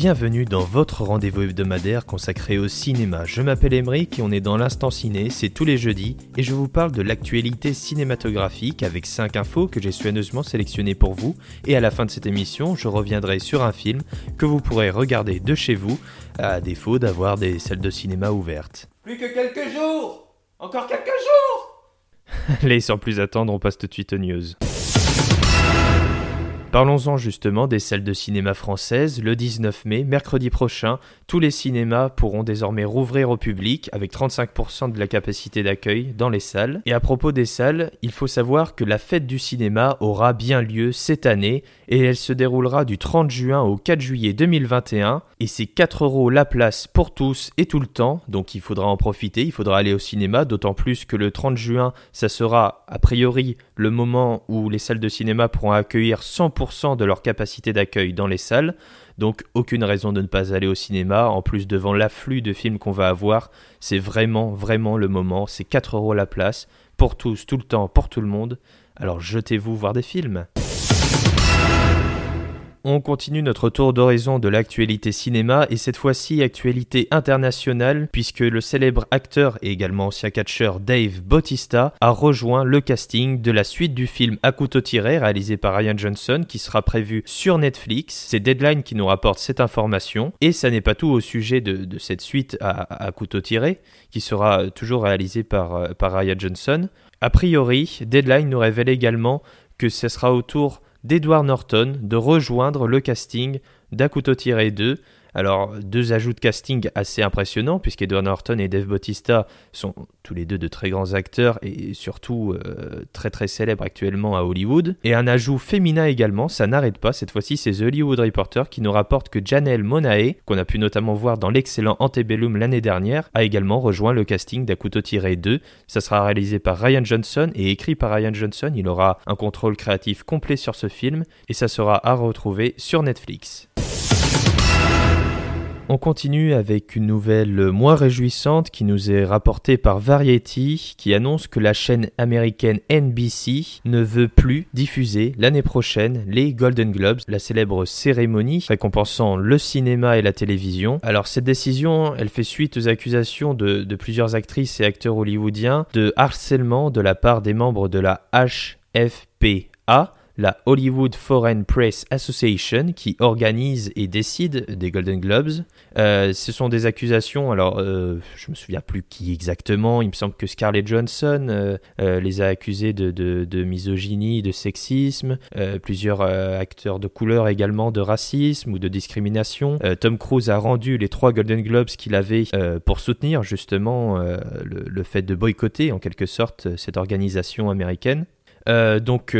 Bienvenue dans votre rendez-vous hebdomadaire consacré au cinéma. Je m'appelle Emeric et on est dans l'instant ciné, c'est tous les jeudis et je vous parle de l'actualité cinématographique avec 5 infos que j'ai soigneusement sélectionnées pour vous et à la fin de cette émission, je reviendrai sur un film que vous pourrez regarder de chez vous à défaut d'avoir des salles de cinéma ouvertes. Plus que quelques jours Encore quelques jours Allez, sans plus attendre, on passe tout de suite aux news. Parlons-en justement des salles de cinéma françaises. Le 19 mai, mercredi prochain, tous les cinémas pourront désormais rouvrir au public avec 35% de la capacité d'accueil dans les salles. Et à propos des salles, il faut savoir que la fête du cinéma aura bien lieu cette année et elle se déroulera du 30 juin au 4 juillet 2021 et c'est 4 euros la place pour tous et tout le temps, donc il faudra en profiter, il faudra aller au cinéma, d'autant plus que le 30 juin, ça sera a priori le moment où les salles de cinéma pourront accueillir 100% de leur capacité d'accueil dans les salles. Donc aucune raison de ne pas aller au cinéma. En plus devant l'afflux de films qu'on va avoir, c'est vraiment vraiment le moment. C'est 4 euros la place pour tous, tout le temps, pour tout le monde. Alors jetez-vous voir des films. On continue notre tour d'horizon de l'actualité cinéma et cette fois-ci actualité internationale puisque le célèbre acteur et également ancien catcheur Dave Bautista a rejoint le casting de la suite du film À couteau tiré réalisé par Ryan Johnson qui sera prévu sur Netflix. C'est Deadline qui nous rapporte cette information et ça n'est pas tout au sujet de, cette suite à, couteau tiré qui sera toujours réalisée par, par Ryan Johnson. A priori, Deadline nous révèle également que ce sera autour d'Edward Norton de rejoindre le casting d'A couteau tiré 2 alors, deux ajouts de casting assez impressionnants, puisqu'Edward Norton et Dave Bautista sont tous les deux de très grands acteurs et surtout euh, très très célèbres actuellement à Hollywood. Et un ajout féminin également, ça n'arrête pas, cette fois-ci c'est The Hollywood Reporter qui nous rapporte que Janelle Monae, qu'on a pu notamment voir dans l'excellent Antebellum l'année dernière, a également rejoint le casting d'A couteau tiré 2. Ça sera réalisé par Ryan Johnson et écrit par Ryan Johnson. Il aura un contrôle créatif complet sur ce film et ça sera à retrouver sur Netflix. On continue avec une nouvelle moins réjouissante qui nous est rapportée par Variety qui annonce que la chaîne américaine NBC ne veut plus diffuser l'année prochaine les Golden Globes, la célèbre cérémonie récompensant le cinéma et la télévision. Alors cette décision, elle fait suite aux accusations de, plusieurs actrices et acteurs hollywoodiens de harcèlement de la part des membres de la HFPA la Hollywood Foreign Press Association qui organise et décide des Golden Globes. Euh, ce sont des accusations, alors euh, je me souviens plus qui exactement, il me semble que Scarlett Johansson euh, les a accusés de, misogynie, de sexisme, plusieurs acteurs de couleur également de racisme ou de discrimination. Tom Cruise a rendu les trois Golden Globes qu'il avait pour soutenir justement le, fait de boycotter en quelque sorte cette organisation américaine. donc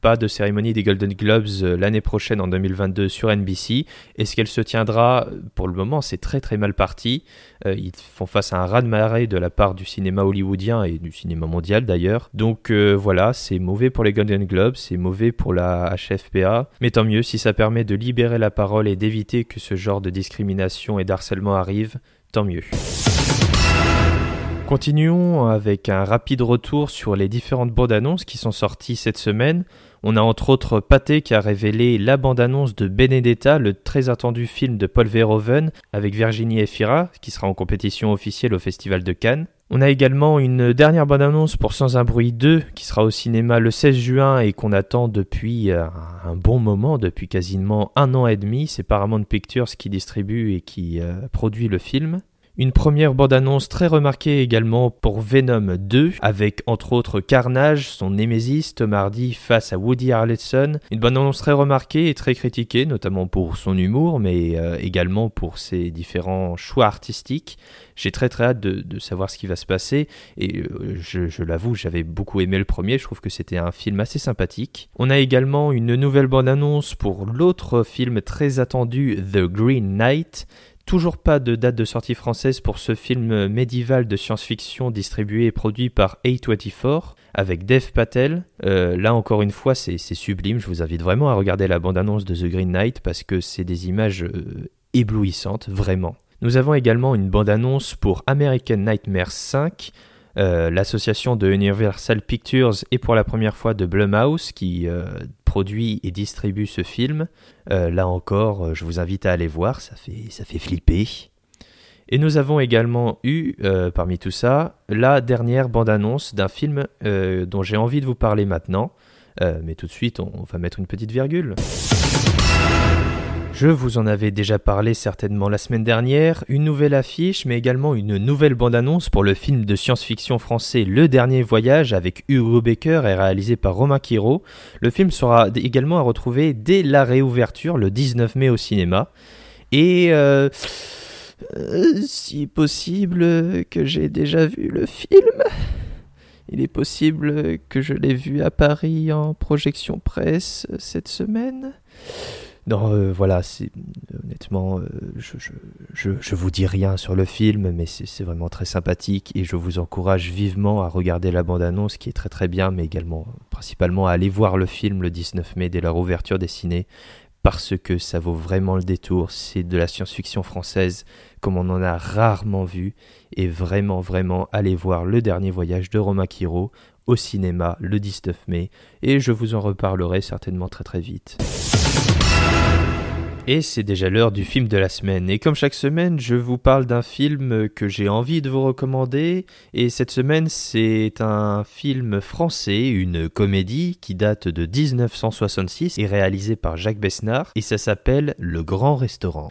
pas de cérémonie des Golden Globes euh, l'année prochaine en 2022 sur NBC. Est-ce qu'elle se tiendra? Pour le moment, c'est très très mal parti. Euh, ils font face à un raz-de-marée de la part du cinéma hollywoodien et du cinéma mondial d'ailleurs. Donc euh, voilà, c'est mauvais pour les Golden Globes, c'est mauvais pour la HFPA. Mais tant mieux si ça permet de libérer la parole et d'éviter que ce genre de discrimination et d'harcèlement arrive, tant mieux. Continuons avec un rapide retour sur les différentes bandes annonces qui sont sorties cette semaine. On a entre autres Pathé qui a révélé la bande-annonce de Benedetta, le très attendu film de Paul Verhoeven avec Virginie Efira, qui sera en compétition officielle au Festival de Cannes. On a également une dernière bande-annonce pour Sans un bruit 2 qui sera au cinéma le 16 juin et qu'on attend depuis euh, un bon moment, depuis quasiment un an et demi. C'est Paramount Pictures qui distribue et qui euh, produit le film. Une première bande-annonce très remarquée également pour Venom 2, avec entre autres Carnage, son némésis, Tom Hardy face à Woody Harrelson. Une bande-annonce très remarquée et très critiquée, notamment pour son humour, mais euh, également pour ses différents choix artistiques. J'ai très très hâte de, savoir ce qui va se passer, et euh, je l'avoue, j'avais beaucoup aimé le premier, je trouve que c'était un film assez sympathique. On a également une nouvelle bande-annonce pour l'autre film très attendu, The Green Knight, Toujours pas de date de sortie française pour ce film médiéval de science-fiction distribué et produit par A24 avec Dev Patel. Euh, là encore une fois, c'est sublime. Je vous invite vraiment à regarder la bande-annonce de The Green Knight parce que c'est des images euh, éblouissantes, vraiment. Nous avons également une bande-annonce pour American Nightmare 5 euh, l'association de Universal Pictures et pour la première fois de Blumhouse qui et distribue ce film. Euh, là encore, je vous invite à aller voir, ça fait, ça fait flipper. Et nous avons également eu, parmi tout ça, la dernière bande-annonce d'un film dont j'ai envie de vous parler maintenant. mais tout de suite, on va mettre une petite virgule. Je vous en avais déjà parlé certainement la semaine dernière, une nouvelle affiche mais également une nouvelle bande-annonce pour le film de science-fiction français Le Dernier Voyage avec Hugo Becker et réalisé par Romain Quiro. Le film sera également à retrouver dès la réouverture le 19 mai au cinéma. Et euh, euh, si possible que j'ai déjà vu le film. Il est possible que je l'ai vu à Paris en projection presse cette semaine. Non, euh, voilà, c'est honnêtement, euh, je, je, je, vous dis rien sur le film, mais c'est vraiment très sympathique et je vous encourage vivement à regarder la bande-annonce qui est très très bien, mais également principalement à aller voir le film le 19 mai dès leur ouverture dessinée parce que ça vaut vraiment le détour. C'est de la science-fiction française comme on en a rarement vu et vraiment vraiment allez voir le dernier voyage de Romain Quiro au cinéma le 19 mai et je vous en reparlerai certainement très très vite. Et c'est déjà l'heure du film de la semaine. Et comme chaque semaine, je vous parle d'un film que j'ai envie de vous recommander. Et cette semaine, c'est un film français, une comédie qui date de 1966 et réalisé par Jacques Besnard. Et ça s'appelle Le Grand Restaurant.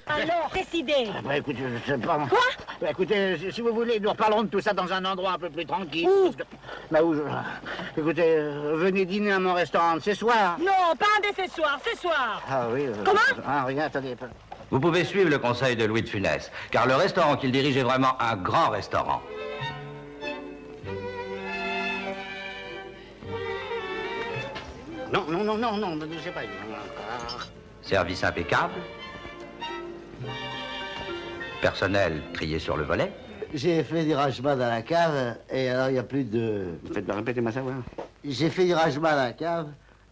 Ah bah écoutez, je sais pas. Quoi bah écoutez, si vous voulez, nous reparlerons de tout ça dans un endroit un peu plus tranquille. Où Bah où je... Écoutez, euh, venez dîner à mon restaurant ce soir. Non, pas un de ce soir, ce soir. Ah oui. Euh, Comment Ah rien, attendez. Vous pouvez suivre le conseil de Louis de Funès, car le restaurant qu'il dirige est vraiment un grand restaurant. Non, non, non, non, non, je sais pas. Service impeccable. Personnel trié sur le volet. J'ai fait du rangement dans la cave et alors il n'y a plus de. Faites répéter ma savoir. J'ai fait du rangement dans la cave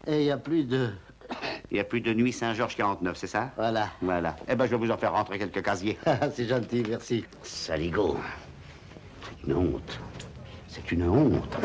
et il n'y a plus de. Il n'y a plus de nuit Saint-Georges 49, c'est ça? Voilà. Voilà. Eh ben, je vais vous en faire rentrer quelques casiers. c'est gentil, merci. Saligo. C'est une honte. C'est une honte.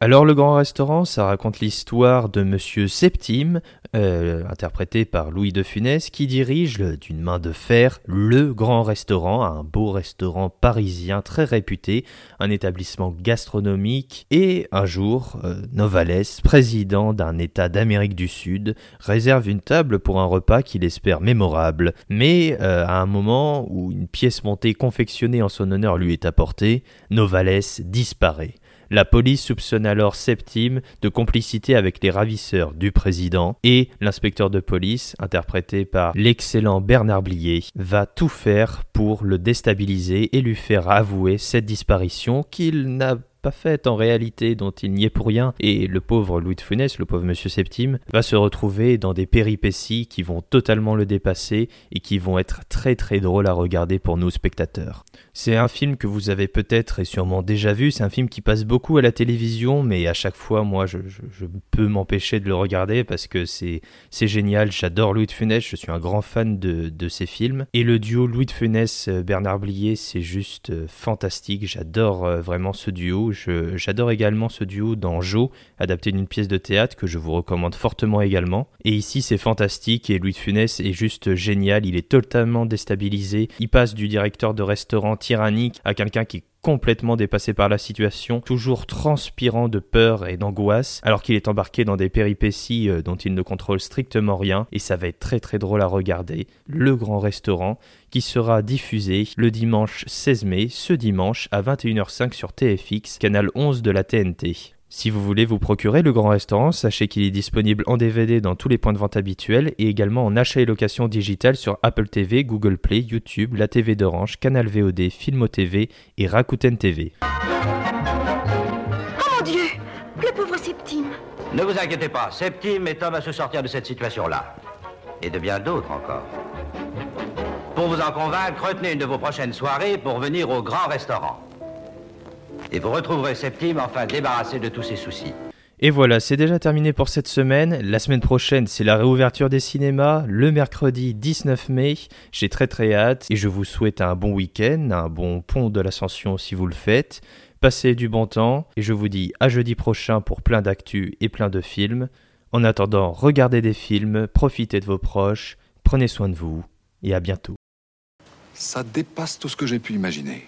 Alors le grand restaurant, ça raconte l'histoire de Monsieur Septime, euh, interprété par Louis de Funès, qui dirige d'une main de fer le grand restaurant, un beau restaurant parisien très réputé, un établissement gastronomique, et un jour, euh, Novales, président d'un État d'Amérique du Sud, réserve une table pour un repas qu'il espère mémorable, mais euh, à un moment où une pièce montée confectionnée en son honneur lui est apportée, Novales disparaît. La police soupçonne alors Septime de complicité avec les ravisseurs du président et l'inspecteur de police, interprété par l'excellent Bernard Blier, va tout faire pour le déstabiliser et lui faire avouer cette disparition qu'il n'a pas faite en réalité, dont il n'y est pour rien, et le pauvre Louis de Funès, le pauvre Monsieur Septime, va se retrouver dans des péripéties qui vont totalement le dépasser et qui vont être très très drôles à regarder pour nous spectateurs. C'est un film que vous avez peut-être et sûrement déjà vu, c'est un film qui passe beaucoup à la télévision, mais à chaque fois, moi, je, peux m'empêcher de le regarder parce que c'est génial, j'adore Louis de Funès, je suis un grand fan de, de ses films, et le duo Louis de Funès-Bernard Blier, c'est juste euh, fantastique, j'adore euh, vraiment ce duo, J'adore également ce duo dans Jo, adapté d'une pièce de théâtre que je vous recommande fortement également. Et ici, c'est fantastique et Louis de Funès est juste génial. Il est totalement déstabilisé. Il passe du directeur de restaurant tyrannique à quelqu'un qui complètement dépassé par la situation, toujours transpirant de peur et d'angoisse, alors qu'il est embarqué dans des péripéties euh, dont il ne contrôle strictement rien, et ça va être très très drôle à regarder. Le Grand Restaurant, qui sera diffusé le dimanche 16 mai, ce dimanche à 21h05 sur TFX, canal 11 de la TNT. Si vous voulez vous procurer le grand restaurant, sachez qu'il est disponible en DVD dans tous les points de vente habituels et également en achat et location digitale sur Apple TV, Google Play, YouTube, la TV d'Orange, Canal VOD, Filmo TV et Rakuten TV. Oh mon Dieu Le pauvre Septime Ne vous inquiétez pas, Septime est homme à se sortir de cette situation-là. Et de bien d'autres encore. Pour vous en convaincre, retenez une de vos prochaines soirées pour venir au grand restaurant. Et vous retrouverez Septime enfin débarrassé de tous ses soucis. Et voilà, c'est déjà terminé pour cette semaine. La semaine prochaine, c'est la réouverture des cinémas, le mercredi 19 mai. J'ai très très hâte et je vous souhaite un bon week-end, un bon pont de l'ascension si vous le faites. Passez du bon temps et je vous dis à jeudi prochain pour plein d'actu et plein de films. En attendant, regardez des films, profitez de vos proches, prenez soin de vous et à bientôt. Ça dépasse tout ce que j'ai pu imaginer.